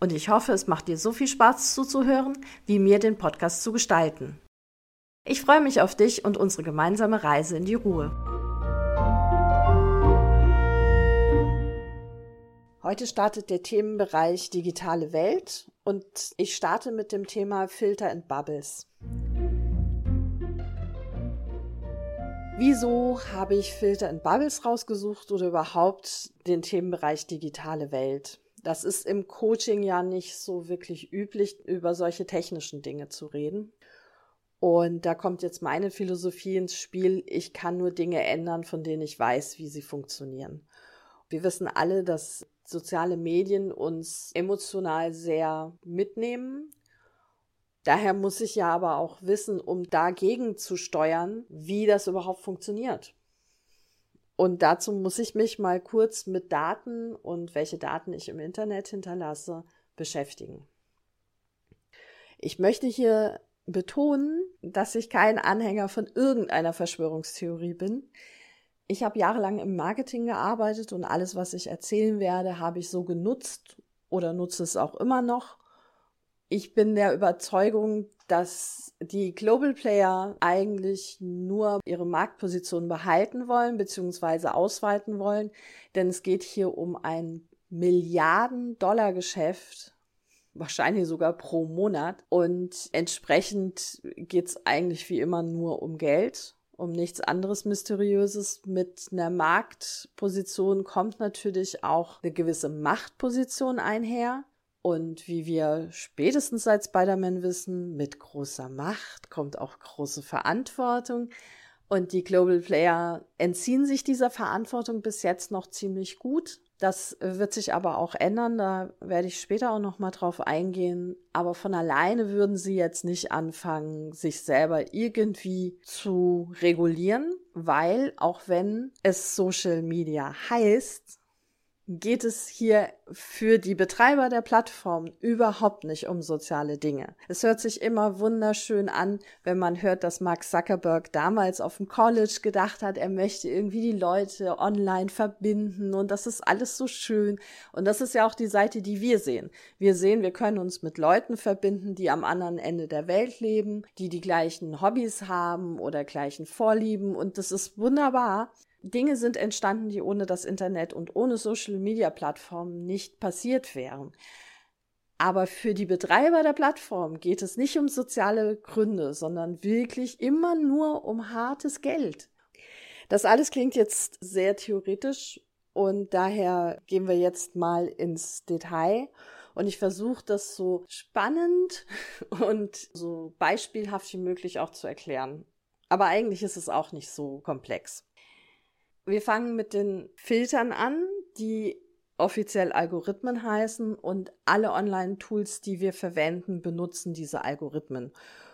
Und ich hoffe, es macht dir so viel Spaß zuzuhören, wie mir den Podcast zu gestalten. Ich freue mich auf dich und unsere gemeinsame Reise in die Ruhe. Heute startet der Themenbereich digitale Welt und ich starte mit dem Thema Filter and Bubbles. Wieso habe ich Filter and Bubbles rausgesucht oder überhaupt den Themenbereich digitale Welt? Das ist im Coaching ja nicht so wirklich üblich, über solche technischen Dinge zu reden. Und da kommt jetzt meine Philosophie ins Spiel. Ich kann nur Dinge ändern, von denen ich weiß, wie sie funktionieren. Wir wissen alle, dass soziale Medien uns emotional sehr mitnehmen. Daher muss ich ja aber auch wissen, um dagegen zu steuern, wie das überhaupt funktioniert. Und dazu muss ich mich mal kurz mit Daten und welche Daten ich im Internet hinterlasse beschäftigen. Ich möchte hier betonen, dass ich kein Anhänger von irgendeiner Verschwörungstheorie bin. Ich habe jahrelang im Marketing gearbeitet und alles, was ich erzählen werde, habe ich so genutzt oder nutze es auch immer noch. Ich bin der Überzeugung, dass die Global Player eigentlich nur ihre Marktposition behalten wollen bzw. ausweiten wollen, denn es geht hier um ein Milliarden-Dollar-Geschäft, wahrscheinlich sogar pro Monat. Und entsprechend geht es eigentlich wie immer nur um Geld, um nichts anderes Mysteriöses. Mit einer Marktposition kommt natürlich auch eine gewisse Machtposition einher. Und wie wir spätestens seit Spider-Man wissen, mit großer Macht kommt auch große Verantwortung. Und die Global Player entziehen sich dieser Verantwortung bis jetzt noch ziemlich gut. Das wird sich aber auch ändern. Da werde ich später auch noch mal drauf eingehen. Aber von alleine würden sie jetzt nicht anfangen, sich selber irgendwie zu regulieren, weil auch wenn es Social Media heißt, geht es hier für die Betreiber der Plattform überhaupt nicht um soziale Dinge. Es hört sich immer wunderschön an, wenn man hört, dass Mark Zuckerberg damals auf dem College gedacht hat, er möchte irgendwie die Leute online verbinden und das ist alles so schön. Und das ist ja auch die Seite, die wir sehen. Wir sehen, wir können uns mit Leuten verbinden, die am anderen Ende der Welt leben, die die gleichen Hobbys haben oder gleichen Vorlieben und das ist wunderbar. Dinge sind entstanden, die ohne das Internet und ohne Social-Media-Plattformen nicht passiert wären. Aber für die Betreiber der Plattform geht es nicht um soziale Gründe, sondern wirklich immer nur um hartes Geld. Das alles klingt jetzt sehr theoretisch und daher gehen wir jetzt mal ins Detail. Und ich versuche das so spannend und so beispielhaft wie möglich auch zu erklären. Aber eigentlich ist es auch nicht so komplex. Wir fangen mit den Filtern an, die offiziell Algorithmen heißen und alle Online-Tools, die wir verwenden, benutzen diese Algorithmen.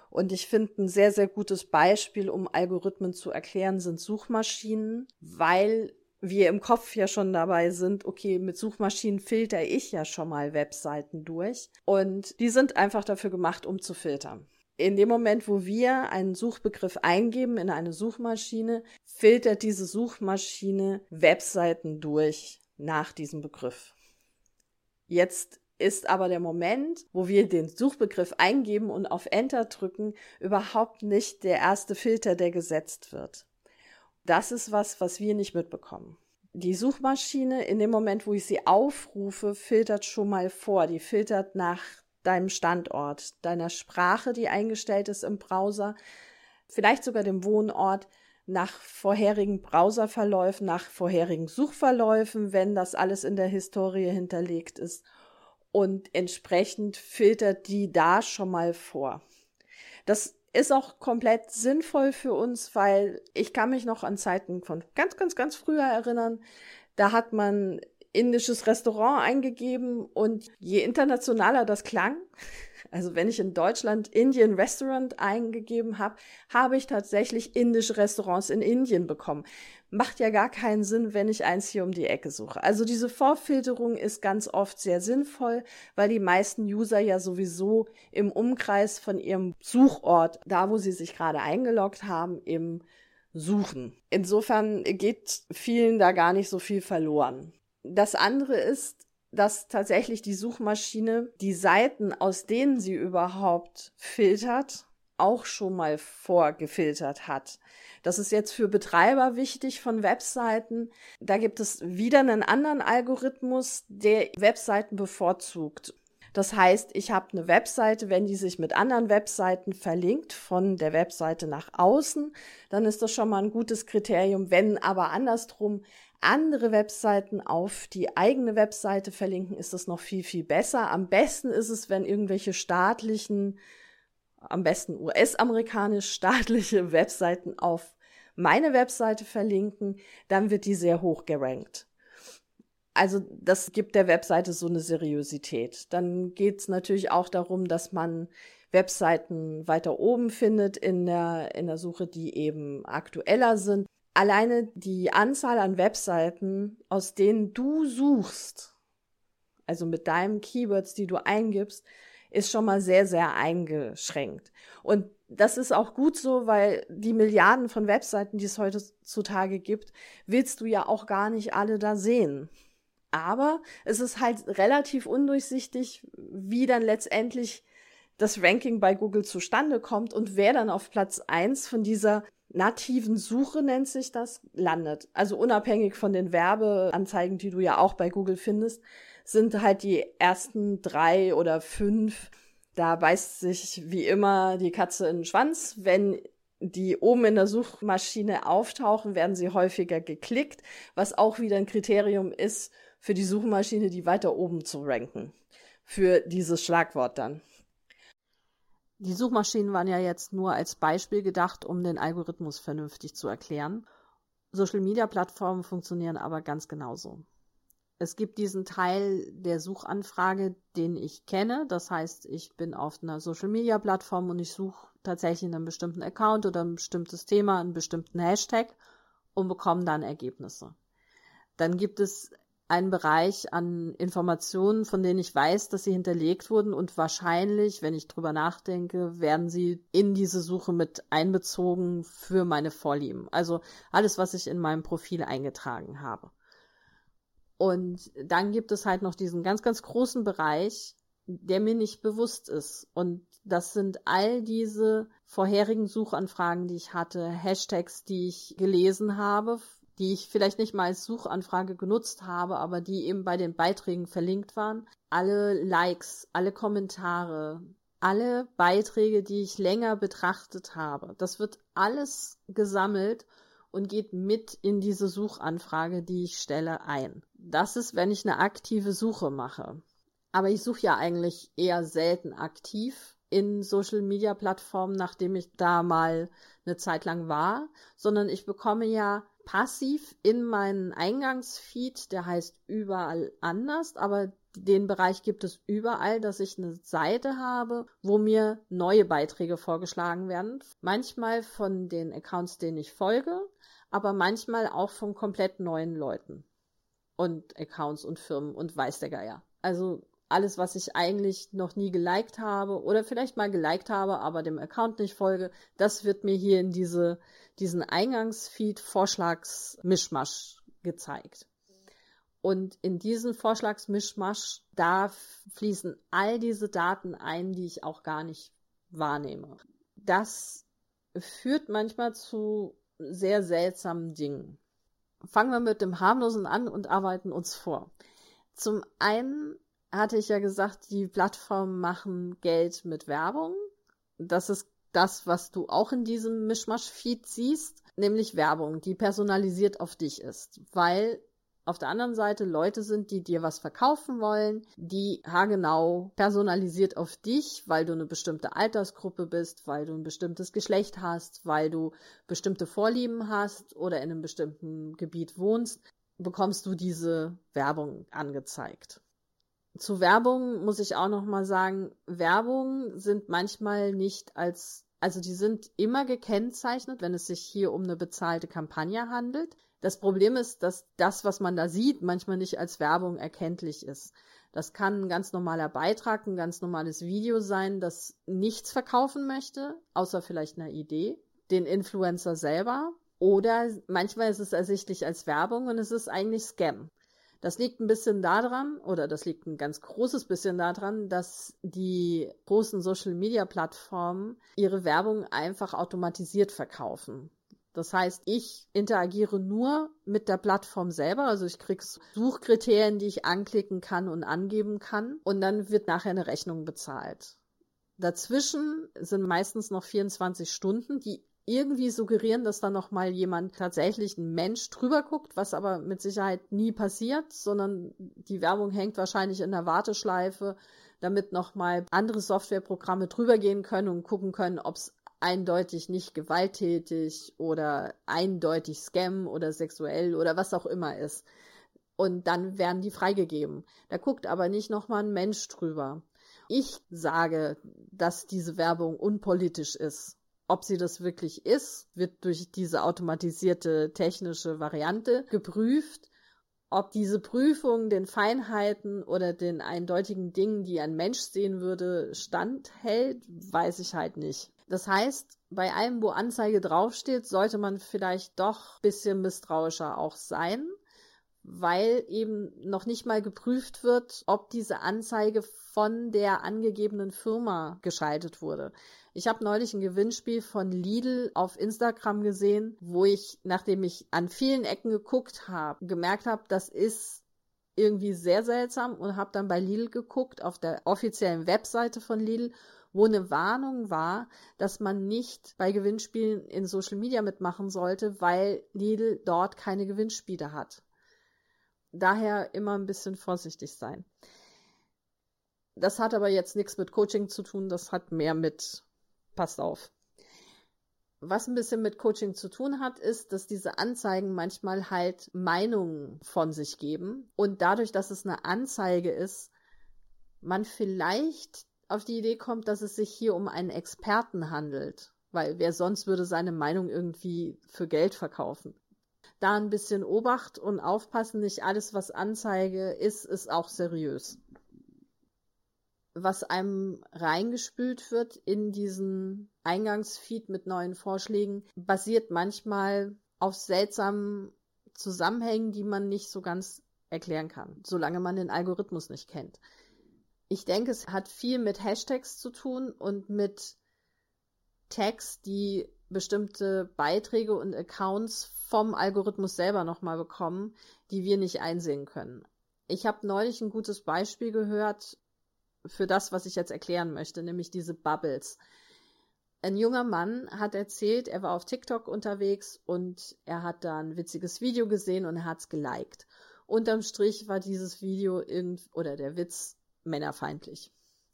Und ich finde ein sehr, sehr gutes Beispiel, um Algorithmen zu erklären, sind Suchmaschinen, weil wir im Kopf ja schon dabei sind, okay, mit Suchmaschinen filter ich ja schon mal Webseiten durch. Und die sind einfach dafür gemacht, um zu filtern in dem Moment, wo wir einen Suchbegriff eingeben in eine Suchmaschine, filtert diese Suchmaschine Webseiten durch nach diesem Begriff. Jetzt ist aber der Moment, wo wir den Suchbegriff eingeben und auf Enter drücken, überhaupt nicht der erste Filter, der gesetzt wird. Das ist was, was wir nicht mitbekommen. Die Suchmaschine in dem Moment, wo ich sie aufrufe, filtert schon mal vor. Die filtert nach deinem Standort, deiner Sprache, die eingestellt ist im Browser, vielleicht sogar dem Wohnort, nach vorherigen Browserverläufen, nach vorherigen Suchverläufen, wenn das alles in der Historie hinterlegt ist. Und entsprechend filtert die da schon mal vor. Das ist auch komplett sinnvoll für uns, weil ich kann mich noch an Zeiten von ganz, ganz, ganz früher erinnern. Da hat man indisches Restaurant eingegeben und je internationaler das klang, Also wenn ich in Deutschland Indian Restaurant eingegeben habe, habe ich tatsächlich indische Restaurants in Indien bekommen. Macht ja gar keinen Sinn, wenn ich eins hier um die Ecke suche. Also diese Vorfilterung ist ganz oft sehr sinnvoll, weil die meisten User ja sowieso im Umkreis von ihrem Suchort, da wo sie sich gerade eingeloggt haben, eben suchen. Insofern geht vielen da gar nicht so viel verloren. Das andere ist, dass tatsächlich die Suchmaschine die Seiten, aus denen sie überhaupt filtert, auch schon mal vorgefiltert hat. Das ist jetzt für Betreiber wichtig von Webseiten. Da gibt es wieder einen anderen Algorithmus, der Webseiten bevorzugt. Das heißt, ich habe eine Webseite, wenn die sich mit anderen Webseiten verlinkt, von der Webseite nach außen, dann ist das schon mal ein gutes Kriterium. Wenn aber andersrum andere Webseiten auf die eigene Webseite verlinken, ist das noch viel, viel besser. Am besten ist es, wenn irgendwelche staatlichen, am besten US-amerikanisch staatliche Webseiten auf meine Webseite verlinken, dann wird die sehr hoch gerankt. Also das gibt der Webseite so eine Seriosität. Dann geht es natürlich auch darum, dass man Webseiten weiter oben findet in der, in der Suche, die eben aktueller sind alleine die Anzahl an Webseiten, aus denen du suchst, also mit deinen Keywords, die du eingibst, ist schon mal sehr, sehr eingeschränkt. Und das ist auch gut so, weil die Milliarden von Webseiten, die es heutzutage gibt, willst du ja auch gar nicht alle da sehen. Aber es ist halt relativ undurchsichtig, wie dann letztendlich das Ranking bei Google zustande kommt und wer dann auf Platz eins von dieser nativen Suche nennt sich das, landet. Also unabhängig von den Werbeanzeigen, die du ja auch bei Google findest, sind halt die ersten drei oder fünf. Da beißt sich wie immer die Katze in den Schwanz. Wenn die oben in der Suchmaschine auftauchen, werden sie häufiger geklickt, was auch wieder ein Kriterium ist für die Suchmaschine, die weiter oben zu ranken. Für dieses Schlagwort dann. Die Suchmaschinen waren ja jetzt nur als Beispiel gedacht, um den Algorithmus vernünftig zu erklären. Social-Media-Plattformen funktionieren aber ganz genauso. Es gibt diesen Teil der Suchanfrage, den ich kenne. Das heißt, ich bin auf einer Social-Media-Plattform und ich suche tatsächlich einen bestimmten Account oder ein bestimmtes Thema, einen bestimmten Hashtag und bekomme dann Ergebnisse. Dann gibt es einen Bereich an Informationen, von denen ich weiß, dass sie hinterlegt wurden und wahrscheinlich, wenn ich drüber nachdenke, werden sie in diese Suche mit einbezogen für meine Vorlieben. Also alles, was ich in meinem Profil eingetragen habe. Und dann gibt es halt noch diesen ganz, ganz großen Bereich, der mir nicht bewusst ist. Und das sind all diese vorherigen Suchanfragen, die ich hatte, Hashtags, die ich gelesen habe, die ich vielleicht nicht mal als Suchanfrage genutzt habe, aber die eben bei den Beiträgen verlinkt waren. Alle Likes, alle Kommentare, alle Beiträge, die ich länger betrachtet habe. Das wird alles gesammelt und geht mit in diese Suchanfrage, die ich stelle, ein. Das ist, wenn ich eine aktive Suche mache. Aber ich suche ja eigentlich eher selten aktiv in Social Media Plattformen, nachdem ich da mal eine Zeit lang war, sondern ich bekomme ja passiv in meinen Eingangsfeed, der heißt überall anders, aber den Bereich gibt es überall, dass ich eine Seite habe, wo mir neue Beiträge vorgeschlagen werden. Manchmal von den Accounts, denen ich folge, aber manchmal auch von komplett neuen Leuten und Accounts und Firmen und weiß der Geier. Also alles, was ich eigentlich noch nie geliked habe oder vielleicht mal geliked habe, aber dem Account nicht folge, das wird mir hier in diese, diesen Eingangsfeed Vorschlagsmischmasch gezeigt. Und in diesen Vorschlagsmischmasch, da fließen all diese Daten ein, die ich auch gar nicht wahrnehme. Das führt manchmal zu sehr seltsamen Dingen. Fangen wir mit dem Harmlosen an und arbeiten uns vor. Zum einen hatte ich ja gesagt, die Plattformen machen Geld mit Werbung. Das ist das, was du auch in diesem Mischmasch-Feed siehst, nämlich Werbung, die personalisiert auf dich ist, weil auf der anderen Seite Leute sind, die dir was verkaufen wollen, die haargenau personalisiert auf dich, weil du eine bestimmte Altersgruppe bist, weil du ein bestimmtes Geschlecht hast, weil du bestimmte Vorlieben hast oder in einem bestimmten Gebiet wohnst, bekommst du diese Werbung angezeigt. Zu Werbung muss ich auch noch mal sagen, Werbung sind manchmal nicht als, also die sind immer gekennzeichnet, wenn es sich hier um eine bezahlte Kampagne handelt. Das Problem ist, dass das, was man da sieht, manchmal nicht als Werbung erkenntlich ist. Das kann ein ganz normaler Beitrag, ein ganz normales Video sein, das nichts verkaufen möchte, außer vielleicht einer Idee, den Influencer selber. Oder manchmal ist es ersichtlich als Werbung und es ist eigentlich Scam. Das liegt ein bisschen daran, oder das liegt ein ganz großes bisschen daran, dass die großen Social-Media-Plattformen ihre Werbung einfach automatisiert verkaufen. Das heißt, ich interagiere nur mit der Plattform selber. Also ich kriege Suchkriterien, die ich anklicken kann und angeben kann. Und dann wird nachher eine Rechnung bezahlt. Dazwischen sind meistens noch 24 Stunden, die irgendwie suggerieren, dass da noch mal jemand tatsächlich ein Mensch drüber guckt, was aber mit Sicherheit nie passiert, sondern die Werbung hängt wahrscheinlich in der Warteschleife, damit noch mal andere Softwareprogramme drüber gehen können und gucken können, ob es eindeutig nicht gewalttätig oder eindeutig Scam oder sexuell oder was auch immer ist. Und dann werden die freigegeben. Da guckt aber nicht nochmal ein Mensch drüber. Ich sage, dass diese Werbung unpolitisch ist. Ob sie das wirklich ist, wird durch diese automatisierte technische Variante geprüft. Ob diese Prüfung den Feinheiten oder den eindeutigen Dingen, die ein Mensch sehen würde, standhält, weiß ich halt nicht. Das heißt, bei allem, wo Anzeige draufsteht, sollte man vielleicht doch ein bisschen misstrauischer auch sein, weil eben noch nicht mal geprüft wird, ob diese Anzeige von der angegebenen Firma geschaltet wurde. Ich habe neulich ein Gewinnspiel von Lidl auf Instagram gesehen, wo ich, nachdem ich an vielen Ecken geguckt habe, gemerkt habe, das ist irgendwie sehr seltsam und habe dann bei Lidl geguckt auf der offiziellen Webseite von Lidl wo eine Warnung war, dass man nicht bei Gewinnspielen in Social Media mitmachen sollte, weil Lidl dort keine Gewinnspiele hat. Daher immer ein bisschen vorsichtig sein. Das hat aber jetzt nichts mit Coaching zu tun, das hat mehr mit, passt auf. Was ein bisschen mit Coaching zu tun hat, ist, dass diese Anzeigen manchmal halt Meinungen von sich geben und dadurch, dass es eine Anzeige ist, man vielleicht auf die Idee kommt, dass es sich hier um einen Experten handelt, weil wer sonst würde seine Meinung irgendwie für Geld verkaufen. Da ein bisschen Obacht und aufpassen, nicht alles, was Anzeige ist, ist auch seriös. Was einem reingespült wird in diesen Eingangsfeed mit neuen Vorschlägen, basiert manchmal auf seltsamen Zusammenhängen, die man nicht so ganz erklären kann, solange man den Algorithmus nicht kennt. Ich denke, es hat viel mit Hashtags zu tun und mit Tags, die bestimmte Beiträge und Accounts vom Algorithmus selber nochmal bekommen, die wir nicht einsehen können. Ich habe neulich ein gutes Beispiel gehört für das, was ich jetzt erklären möchte, nämlich diese Bubbles. Ein junger Mann hat erzählt, er war auf TikTok unterwegs und er hat da ein witziges Video gesehen und er hat's geliked. Unterm Strich war dieses Video irgend oder der Witz männerfeindlich.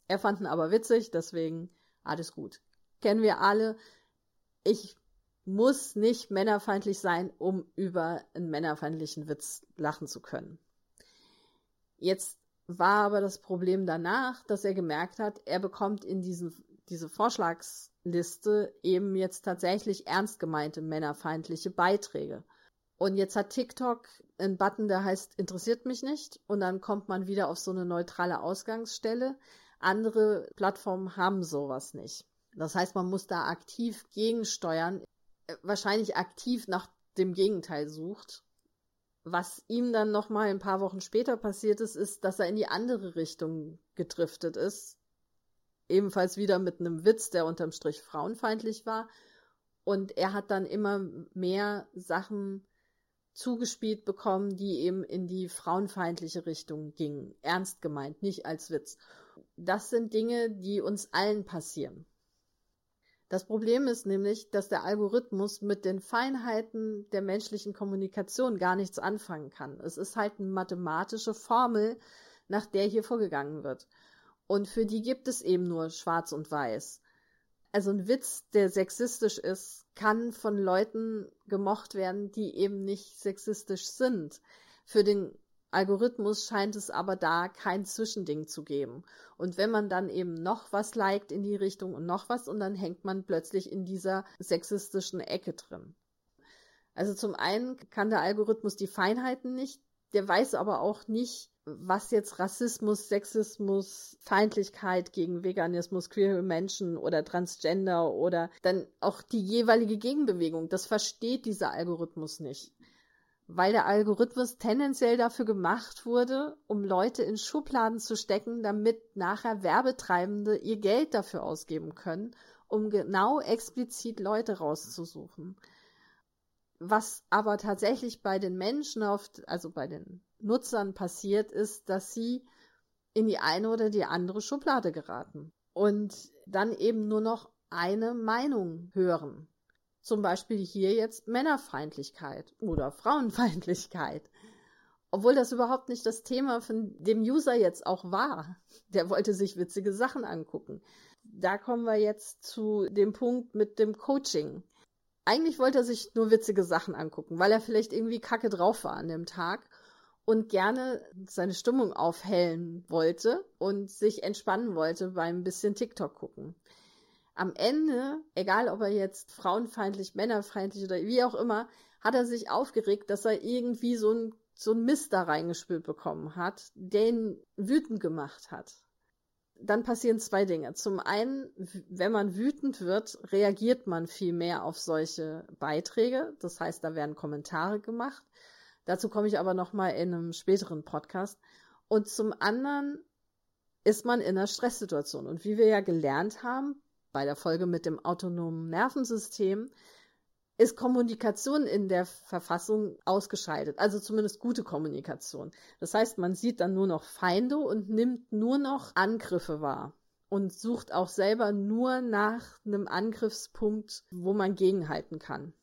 Er fand ihn aber witzig, deswegen alles gut. Kennen wir alle. Ich muss nicht männerfeindlich sein, um über einen männerfeindlichen Witz lachen zu können. Jetzt war aber das Problem danach, dass er gemerkt hat, er bekommt in diesen, diese Vorschlagsliste eben jetzt tatsächlich ernst gemeinte männerfeindliche Beiträge. Und jetzt hat TikTok einen Button, der heißt interessiert mich nicht und dann kommt man wieder auf so eine neutrale Ausgangsstelle. Andere Plattformen haben sowas nicht. Das heißt, man muss da aktiv gegensteuern, wahrscheinlich aktiv nach dem Gegenteil sucht. Was ihm dann noch mal ein paar Wochen später passiert ist, ist, dass er in die andere Richtung gedriftet ist. Ebenfalls wieder mit einem Witz, der unterm Strich frauenfeindlich war. Und er hat dann immer mehr Sachen zugespielt bekommen, die eben in die frauenfeindliche Richtung gingen. Ernst gemeint, nicht als Witz. Das sind Dinge, die uns allen passieren. Das Problem ist nämlich, dass der Algorithmus mit den Feinheiten der menschlichen Kommunikation gar nichts anfangen kann. Es ist halt eine mathematische Formel, nach der hier vorgegangen wird. Und für die gibt es eben nur schwarz und weiß. Also ein Witz, der sexistisch ist, kann von Leuten gemocht werden, die eben nicht sexistisch sind. Für den Algorithmus scheint es aber da kein Zwischending zu geben. Und wenn man dann eben noch was liked in die Richtung und noch was und dann hängt man plötzlich in dieser sexistischen Ecke drin. Also zum einen kann der Algorithmus die Feinheiten nicht, der weiß aber auch nicht, was jetzt Rassismus, Sexismus, Feindlichkeit gegen Veganismus, queere Menschen oder Transgender oder dann auch die jeweilige Gegenbewegung, das versteht dieser Algorithmus nicht weil der Algorithmus tendenziell dafür gemacht wurde, um Leute in Schubladen zu stecken, damit nachher Werbetreibende ihr Geld dafür ausgeben können, um genau explizit Leute rauszusuchen. Was aber tatsächlich bei den Menschen oft, also bei den Nutzern passiert, ist, dass sie in die eine oder die andere Schublade geraten und dann eben nur noch eine Meinung hören. Zum Beispiel hier jetzt Männerfeindlichkeit oder Frauenfeindlichkeit. Obwohl das überhaupt nicht das Thema von dem User jetzt auch war. Der wollte sich witzige Sachen angucken. Da kommen wir jetzt zu dem Punkt mit dem Coaching. Eigentlich wollte er sich nur witzige Sachen angucken, weil er vielleicht irgendwie kacke drauf war an dem Tag und gerne seine Stimmung aufhellen wollte und sich entspannen wollte beim bisschen TikTok gucken am Ende, egal ob er jetzt frauenfeindlich, männerfeindlich oder wie auch immer, hat er sich aufgeregt, dass er irgendwie so ein, so ein Mist da reingespült bekommen hat, der ihn wütend gemacht hat. Dann passieren zwei Dinge. Zum einen, wenn man wütend wird, reagiert man viel mehr auf solche Beiträge. Das heißt, da werden Kommentare gemacht. Dazu komme ich aber nochmal in einem späteren Podcast. Und zum anderen ist man in einer Stresssituation. Und wie wir ja gelernt haben, bei der Folge mit dem autonomen Nervensystem, ist Kommunikation in der Verfassung ausgeschaltet, also zumindest gute Kommunikation. Das heißt, man sieht dann nur noch Feinde und nimmt nur noch Angriffe wahr und sucht auch selber nur nach einem Angriffspunkt, wo man gegenhalten kann.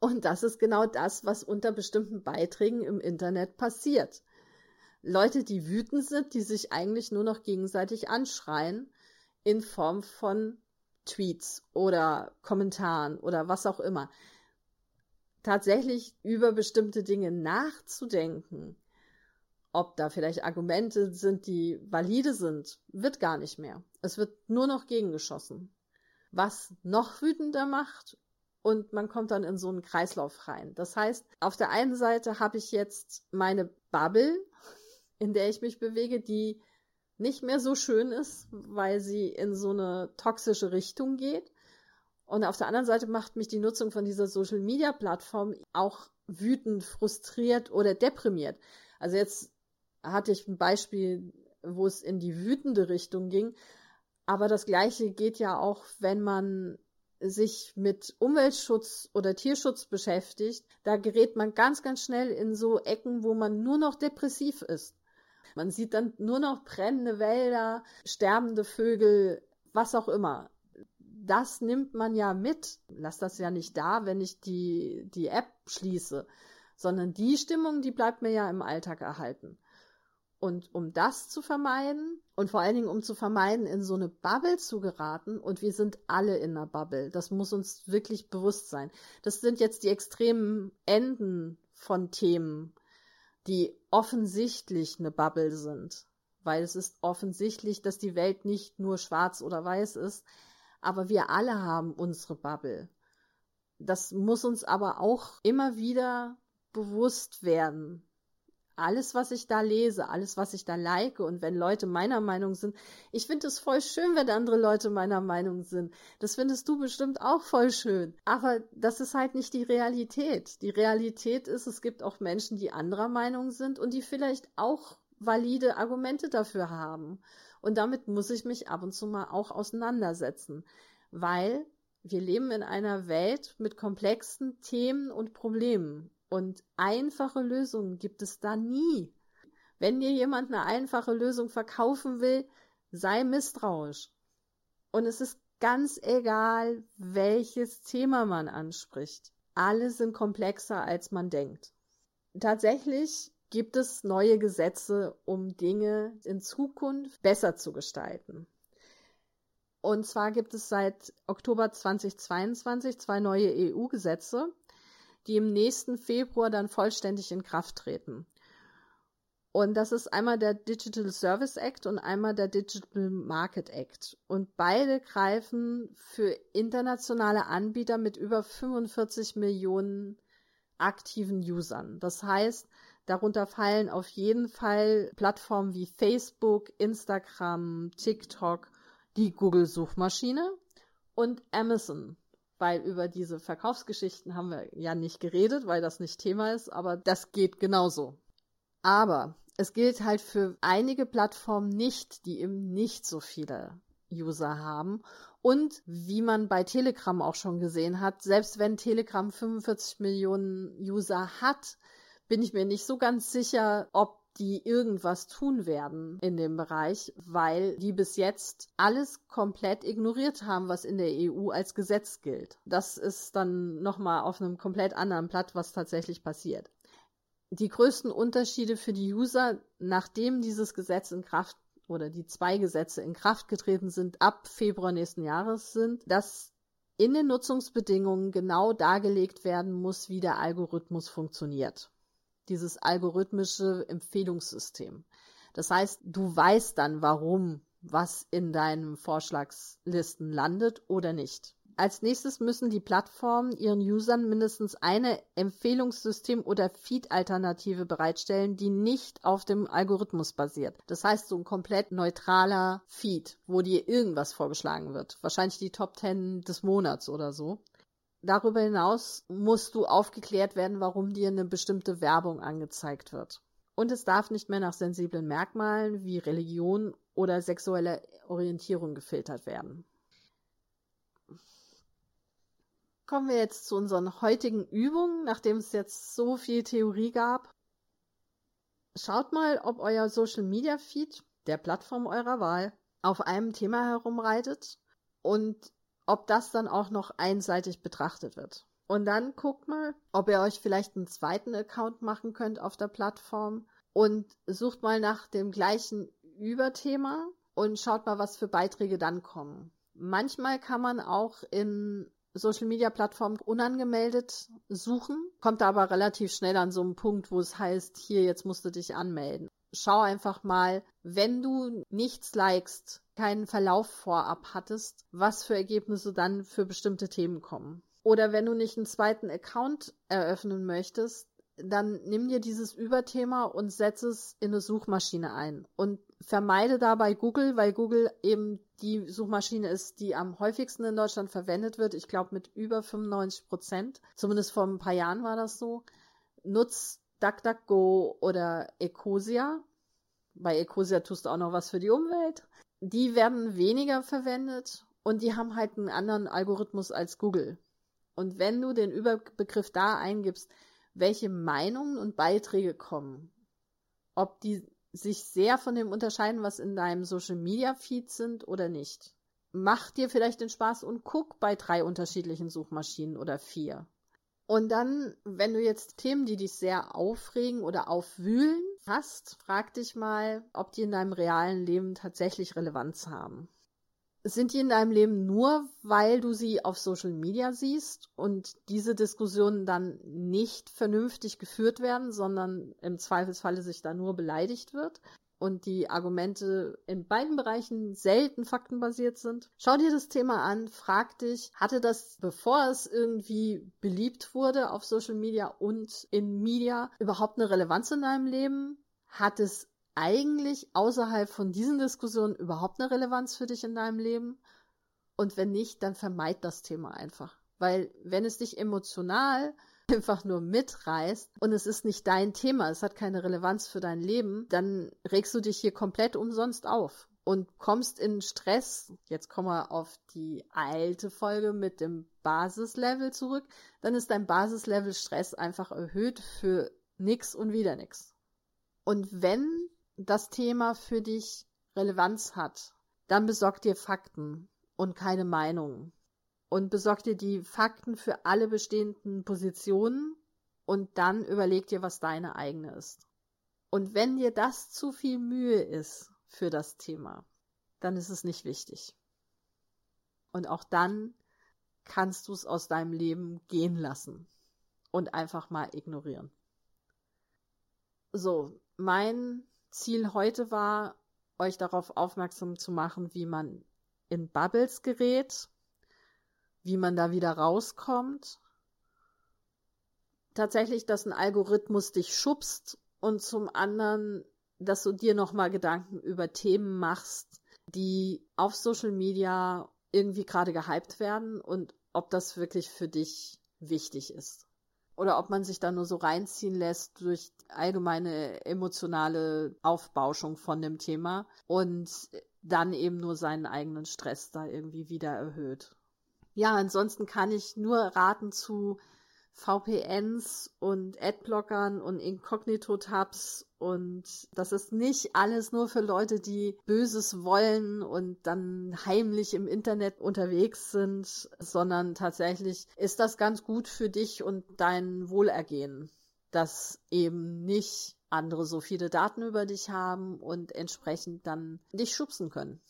Und das ist genau das, was unter bestimmten Beiträgen im Internet passiert. Leute, die wütend sind, die sich eigentlich nur noch gegenseitig anschreien in Form von Tweets oder Kommentaren oder was auch immer. Tatsächlich über bestimmte Dinge nachzudenken, ob da vielleicht Argumente sind, die valide sind, wird gar nicht mehr. Es wird nur noch gegengeschossen. Was noch wütender macht und man kommt dann in so einen Kreislauf rein. Das heißt, auf der einen Seite habe ich jetzt meine Bubble, in der ich mich bewege, die nicht mehr so schön ist, weil sie in so eine toxische Richtung geht. Und auf der anderen Seite macht mich die Nutzung von dieser Social Media Plattform auch wütend, frustriert oder deprimiert. Also jetzt hatte ich ein Beispiel, wo es in die wütende Richtung ging. Aber das Gleiche geht ja auch, wenn man sich mit Umweltschutz oder Tierschutz beschäftigt. Da gerät man ganz, ganz schnell in so Ecken, wo man nur noch depressiv ist. Man sieht dann nur noch brennende Wälder, sterbende Vögel, was auch immer. Das nimmt man ja mit. Lass das ja nicht da, wenn ich die, die App schließe, sondern die Stimmung, die bleibt mir ja im Alltag erhalten. Und um das zu vermeiden und vor allen Dingen um zu vermeiden, in so eine Bubble zu geraten, und wir sind alle in einer Bubble, das muss uns wirklich bewusst sein. Das sind jetzt die extremen Enden von Themen, die offensichtlich eine Bubble sind. Weil es ist offensichtlich, dass die Welt nicht nur schwarz oder weiß ist, aber wir alle haben unsere Bubble. Das muss uns aber auch immer wieder bewusst werden, alles, was ich da lese, alles, was ich da like und wenn Leute meiner Meinung sind, ich finde es voll schön, wenn andere Leute meiner Meinung sind. Das findest du bestimmt auch voll schön. Aber das ist halt nicht die Realität. Die Realität ist, es gibt auch Menschen, die anderer Meinung sind und die vielleicht auch valide Argumente dafür haben. Und damit muss ich mich ab und zu mal auch auseinandersetzen, weil wir leben in einer Welt mit komplexen Themen und Problemen. Und einfache Lösungen gibt es da nie. Wenn dir jemand eine einfache Lösung verkaufen will, sei misstrauisch. Und es ist ganz egal, welches Thema man anspricht. Alle sind komplexer, als man denkt. Tatsächlich gibt es neue Gesetze, um Dinge in Zukunft besser zu gestalten. Und zwar gibt es seit Oktober 2022 zwei neue EU-Gesetze, die im nächsten Februar dann vollständig in Kraft treten. Und das ist einmal der Digital Service Act und einmal der Digital Market Act. Und beide greifen für internationale Anbieter mit über 45 Millionen aktiven Usern. Das heißt, darunter fallen auf jeden Fall Plattformen wie Facebook, Instagram, TikTok, die Google-Suchmaschine und Amazon. Weil über diese Verkaufsgeschichten haben wir ja nicht geredet, weil das nicht Thema ist, aber das geht genauso. Aber es gilt halt für einige Plattformen nicht, die eben nicht so viele User haben. Und wie man bei Telegram auch schon gesehen hat, selbst wenn Telegram 45 Millionen User hat, bin ich mir nicht so ganz sicher, ob die irgendwas tun werden in dem Bereich, weil die bis jetzt alles komplett ignoriert haben, was in der EU als Gesetz gilt. Das ist dann nochmal auf einem komplett anderen Blatt, was tatsächlich passiert. Die größten Unterschiede für die User, nachdem dieses Gesetz in Kraft oder die zwei Gesetze in Kraft getreten sind, ab Februar nächsten Jahres sind, dass in den Nutzungsbedingungen genau dargelegt werden muss, wie der Algorithmus funktioniert. Dieses algorithmische Empfehlungssystem. Das heißt, du weißt dann, warum was in deinen Vorschlagslisten landet oder nicht. Als nächstes müssen die Plattformen ihren Usern mindestens eine Empfehlungssystem oder Feed-Alternative bereitstellen, die nicht auf dem Algorithmus basiert. Das heißt, so ein komplett neutraler Feed, wo dir irgendwas vorgeschlagen wird. Wahrscheinlich die Top 10 des Monats oder so. Darüber hinaus musst du aufgeklärt werden, warum dir eine bestimmte Werbung angezeigt wird. Und es darf nicht mehr nach sensiblen Merkmalen wie Religion oder sexuelle Orientierung gefiltert werden. Kommen wir jetzt zu unseren heutigen Übungen, nachdem es jetzt so viel Theorie gab. Schaut mal, ob euer Social Media Feed der Plattform eurer Wahl auf einem Thema herumreitet und ob das dann auch noch einseitig betrachtet wird. Und dann guckt mal, ob ihr euch vielleicht einen zweiten Account machen könnt auf der Plattform und sucht mal nach dem gleichen Überthema und schaut mal, was für Beiträge dann kommen. Manchmal kann man auch in Social Media Plattform unangemeldet suchen, kommt aber relativ schnell an so einen Punkt, wo es heißt, hier, jetzt musst du dich anmelden. Schau einfach mal, wenn du nichts likest, keinen Verlauf vorab hattest, was für Ergebnisse dann für bestimmte Themen kommen. Oder wenn du nicht einen zweiten Account eröffnen möchtest, dann nimm dir dieses Überthema und setz es in eine Suchmaschine ein und vermeide dabei Google, weil Google eben die Suchmaschine ist, die am häufigsten in Deutschland verwendet wird. Ich glaube mit über 95 Prozent. Zumindest vor ein paar Jahren war das so. Nutz DuckDuckGo oder Ecosia. Bei Ecosia tust du auch noch was für die Umwelt. Die werden weniger verwendet und die haben halt einen anderen Algorithmus als Google. Und wenn du den Überbegriff da eingibst, welche Meinungen und Beiträge kommen, ob die sich sehr von dem unterscheiden, was in deinem Social Media Feed sind oder nicht. Mach dir vielleicht den Spaß und guck bei drei unterschiedlichen Suchmaschinen oder vier. Und dann, wenn du jetzt Themen, die dich sehr aufregen oder aufwühlen hast, frag dich mal, ob die in deinem realen Leben tatsächlich Relevanz haben. Sind die in deinem Leben nur, weil du sie auf Social Media siehst und diese Diskussionen dann nicht vernünftig geführt werden, sondern im Zweifelsfalle sich da nur beleidigt wird? Und die Argumente in beiden Bereichen selten faktenbasiert sind. Schau dir das Thema an, frag dich, hatte das, bevor es irgendwie beliebt wurde auf Social Media und in Media, überhaupt eine Relevanz in deinem Leben? Hat es eigentlich außerhalb von diesen Diskussionen überhaupt eine Relevanz für dich in deinem Leben? Und wenn nicht, dann vermeid das Thema einfach. Weil wenn es dich emotional einfach nur mitreißt und es ist nicht dein Thema, es hat keine Relevanz für dein Leben, dann regst du dich hier komplett umsonst auf und kommst in Stress. Jetzt kommen wir auf die alte Folge mit dem Basislevel zurück. Dann ist dein Basislevel Stress einfach erhöht für nix und wieder nix. Und wenn das Thema für dich Relevanz hat, dann besorg dir Fakten und keine Meinungen. Und besorg dir die Fakten für alle bestehenden Positionen und dann überleg dir, was deine eigene ist. Und wenn dir das zu viel Mühe ist für das Thema, dann ist es nicht wichtig. Und auch dann kannst du es aus deinem Leben gehen lassen und einfach mal ignorieren. So, mein Ziel heute war, euch darauf aufmerksam zu machen, wie man in Bubbles gerät, wie man da wieder rauskommt. Tatsächlich, dass ein Algorithmus dich schubst und zum anderen, dass du dir nochmal Gedanken über Themen machst, die auf Social Media irgendwie gerade gehypt werden und ob das wirklich für dich wichtig ist. Oder ob man sich da nur so reinziehen lässt durch allgemeine emotionale Aufbauschung von dem Thema und dann eben nur seinen eigenen Stress da irgendwie wieder erhöht. Ja, ansonsten kann ich nur raten zu VPNs und Adblockern und Inkognito-Tabs und das ist nicht alles nur für Leute, die Böses wollen und dann heimlich im Internet unterwegs sind, sondern tatsächlich ist das ganz gut für dich und dein Wohlergehen, dass eben nicht andere so viele Daten über dich haben und entsprechend dann dich schubsen können.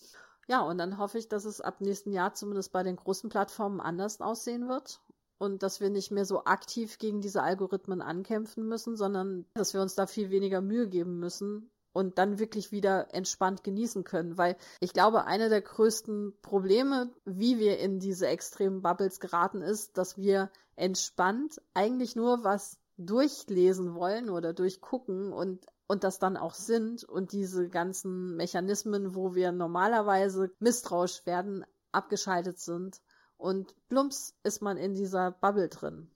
Ja, und dann hoffe ich, dass es ab nächsten Jahr zumindest bei den großen Plattformen anders aussehen wird und dass wir nicht mehr so aktiv gegen diese Algorithmen ankämpfen müssen, sondern dass wir uns da viel weniger Mühe geben müssen und dann wirklich wieder entspannt genießen können. Weil ich glaube, eine der größten Probleme, wie wir in diese extremen Bubbles geraten, ist, dass wir entspannt eigentlich nur was durchlesen wollen oder durchgucken und und das dann auch sind und diese ganzen Mechanismen, wo wir normalerweise misstrauisch werden, abgeschaltet sind und plumps ist man in dieser Bubble drin.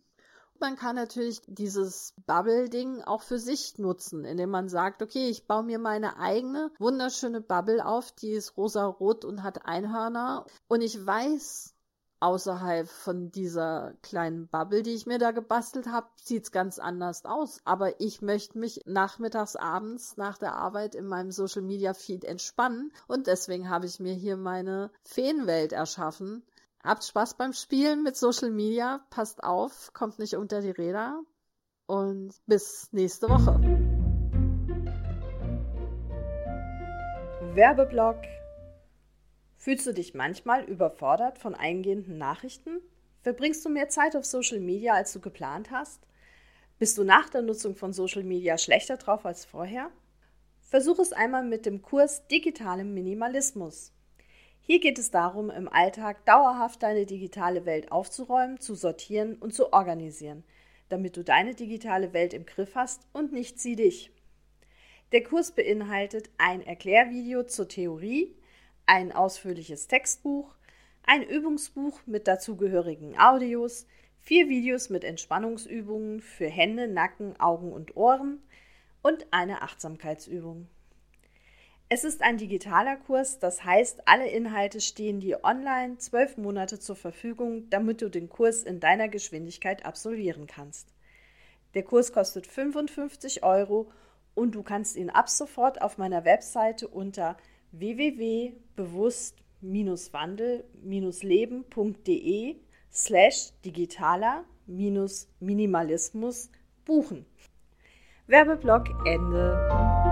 Man kann natürlich dieses Bubble-Ding auch für sich nutzen, indem man sagt, okay, ich baue mir meine eigene wunderschöne Bubble auf, die ist rosa-rot und hat Einhörner und ich weiß, außerhalb von dieser kleinen Bubble, die ich mir da gebastelt habe, sieht's ganz anders aus. Aber ich möchte mich nachmittags, abends nach der Arbeit in meinem Social Media Feed entspannen und deswegen habe ich mir hier meine Feenwelt erschaffen, Habt Spaß beim Spielen mit Social Media. Passt auf, kommt nicht unter die Räder. Und bis nächste Woche. Werbeblock. Fühlst du dich manchmal überfordert von eingehenden Nachrichten? Verbringst du mehr Zeit auf Social Media, als du geplant hast? Bist du nach der Nutzung von Social Media schlechter drauf als vorher? Versuch es einmal mit dem Kurs Digitalem Minimalismus. Hier geht es darum, im Alltag dauerhaft deine digitale Welt aufzuräumen, zu sortieren und zu organisieren, damit du deine digitale Welt im Griff hast und nicht sie dich. Der Kurs beinhaltet ein Erklärvideo zur Theorie, ein ausführliches Textbuch, ein Übungsbuch mit dazugehörigen Audios, vier Videos mit Entspannungsübungen für Hände, Nacken, Augen und Ohren und eine Achtsamkeitsübung. Es ist ein digitaler Kurs, das heißt, alle Inhalte stehen dir online zwölf Monate zur Verfügung, damit du den Kurs in deiner Geschwindigkeit absolvieren kannst. Der Kurs kostet 55 Euro und du kannst ihn ab sofort auf meiner Webseite unter www.bewusst-wandel-leben.de slash digitaler-minimalismus buchen. Werbeblock Ende.